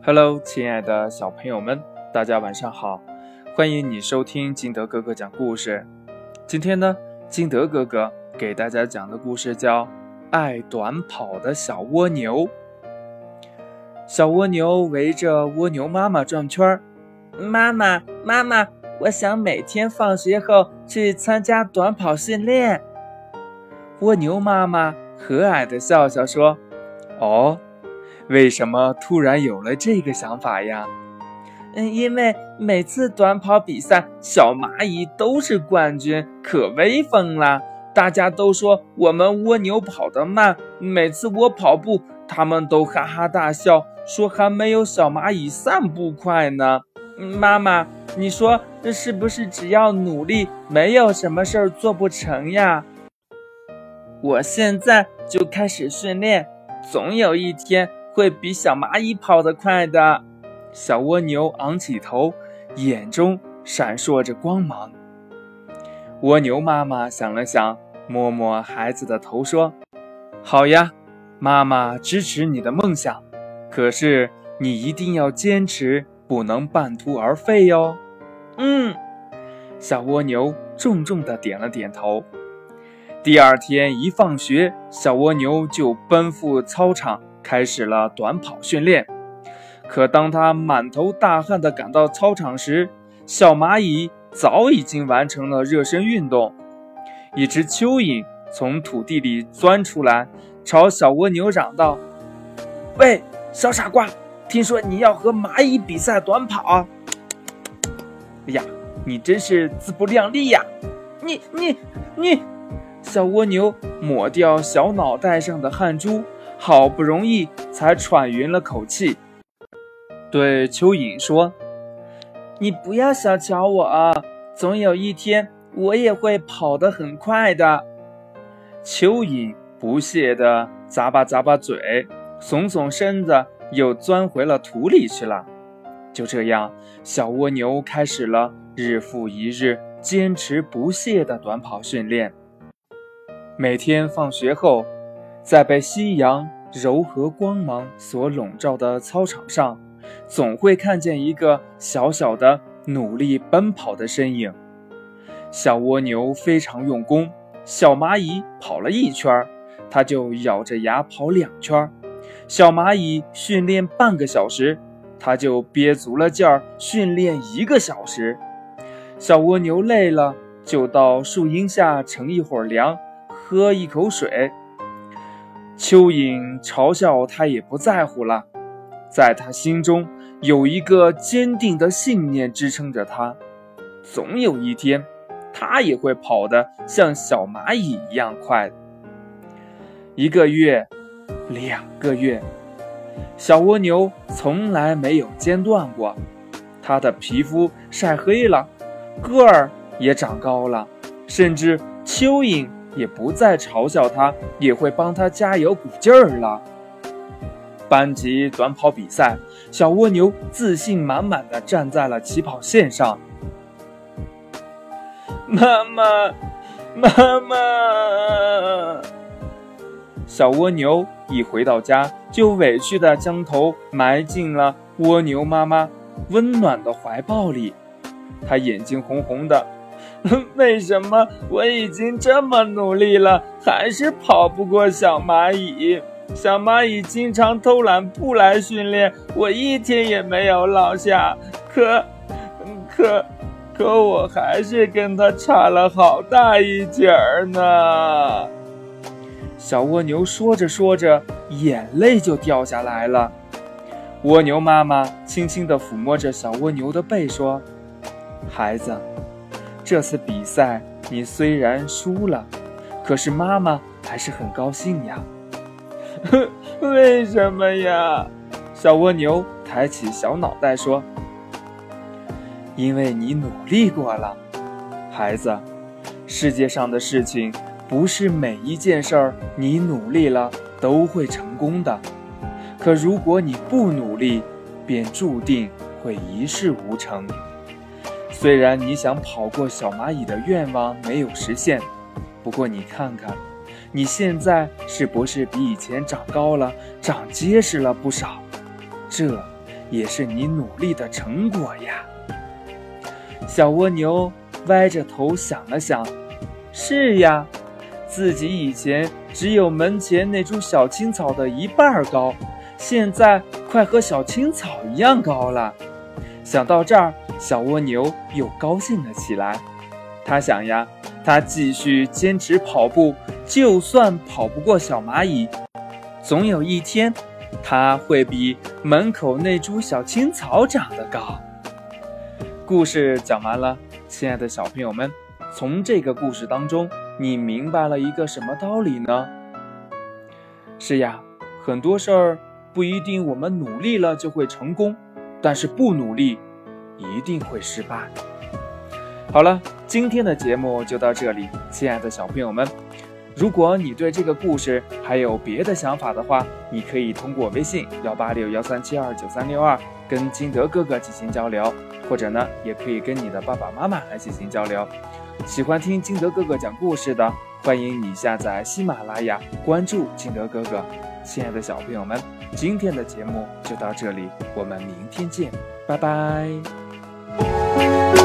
Hello，亲爱的小朋友们，大家晚上好！欢迎你收听金德哥哥讲故事。今天呢，金德哥哥给大家讲的故事叫《爱短跑的小蜗牛》。小蜗牛围着蜗牛妈妈转圈儿。妈妈，妈妈，我想每天放学后去参加短跑训练。蜗牛妈妈和蔼地笑笑说：“哦。”为什么突然有了这个想法呀？嗯，因为每次短跑比赛，小蚂蚁都是冠军，可威风了。大家都说我们蜗牛跑得慢，每次我跑步，他们都哈哈大笑，说还没有小蚂蚁散步快呢。妈妈，你说这是不是只要努力，没有什么事儿做不成呀？我现在就开始训练，总有一天。会比小蚂蚁跑得快的。小蜗牛昂起头，眼中闪烁着光芒。蜗牛妈妈想了想，摸摸孩子的头，说：“好呀，妈妈支持你的梦想。可是你一定要坚持，不能半途而废哟。”嗯，小蜗牛重重的点了点头。第二天一放学，小蜗牛就奔赴操场。开始了短跑训练，可当他满头大汗地赶到操场时，小蚂蚁早已经完成了热身运动。一只蚯蚓从土地里钻出来，朝小蜗牛嚷道：“喂，小傻瓜，听说你要和蚂蚁比赛短跑？哎呀，你真是自不量力呀！你、你、你！”小蜗牛抹掉小脑袋上的汗珠。好不容易才喘匀了口气，对蚯蚓说：“你不要小瞧我啊，总有一天我也会跑得很快的。”蚯蚓不屑地咂巴咂巴嘴，耸耸身子，又钻回了土里去了。就这样，小蜗牛开始了日复一日、坚持不懈的短跑训练。每天放学后。在被夕阳柔和光芒所笼罩的操场上，总会看见一个小小的、努力奔跑的身影。小蜗牛非常用功，小蚂蚁跑了一圈，它就咬着牙跑两圈。小蚂蚁训练半个小时，它就憋足了劲儿训练一个小时。小蜗牛累了，就到树荫下乘一会儿凉，喝一口水。蚯蚓嘲笑他，也不在乎了。在他心中有一个坚定的信念支撑着他，总有一天，他也会跑得像小蚂蚁一样快。一个月，两个月，小蜗牛从来没有间断过。它的皮肤晒黑了，个儿也长高了，甚至蚯蚓。也不再嘲笑他，也会帮他加油鼓劲儿了。班级短跑比赛，小蜗牛自信满满的站在了起跑线上。妈妈，妈妈！小蜗牛一回到家，就委屈的将头埋进了蜗牛妈妈温暖的怀抱里，他眼睛红红的。为什么我已经这么努力了，还是跑不过小蚂蚁？小蚂蚁经常偷懒不来训练，我一天也没有落下。可，可，可我还是跟它差了好大一截儿呢。小蜗牛说着说着，眼泪就掉下来了。蜗牛妈妈轻轻地抚摸着小蜗牛的背，说：“孩子。”这次比赛你虽然输了，可是妈妈还是很高兴呀。为什么呀？小蜗牛抬起小脑袋说：“因为你努力过了，孩子。世界上的事情不是每一件事儿你努力了都会成功的，可如果你不努力，便注定会一事无成。”虽然你想跑过小蚂蚁的愿望没有实现，不过你看看，你现在是不是比以前长高了、长结实了不少？这，也是你努力的成果呀。小蜗牛歪着头想了想，是呀，自己以前只有门前那株小青草的一半高，现在快和小青草一样高了。想到这儿，小蜗牛又高兴了起来。他想呀，他继续坚持跑步，就算跑不过小蚂蚁，总有一天，他会比门口那株小青草长得高。故事讲完了，亲爱的小朋友们，从这个故事当中，你明白了一个什么道理呢？是呀，很多事儿不一定我们努力了就会成功，但是不努力，一定会失败。好了，今天的节目就到这里，亲爱的小朋友们，如果你对这个故事还有别的想法的话，你可以通过微信幺八六幺三七二九三六二跟金德哥哥进行交流，或者呢，也可以跟你的爸爸妈妈来进行交流。喜欢听金德哥哥讲故事的，欢迎你下载喜马拉雅，关注金德哥哥。亲爱的小朋友们，今天的节目就到这里，我们明天见，拜拜。Church.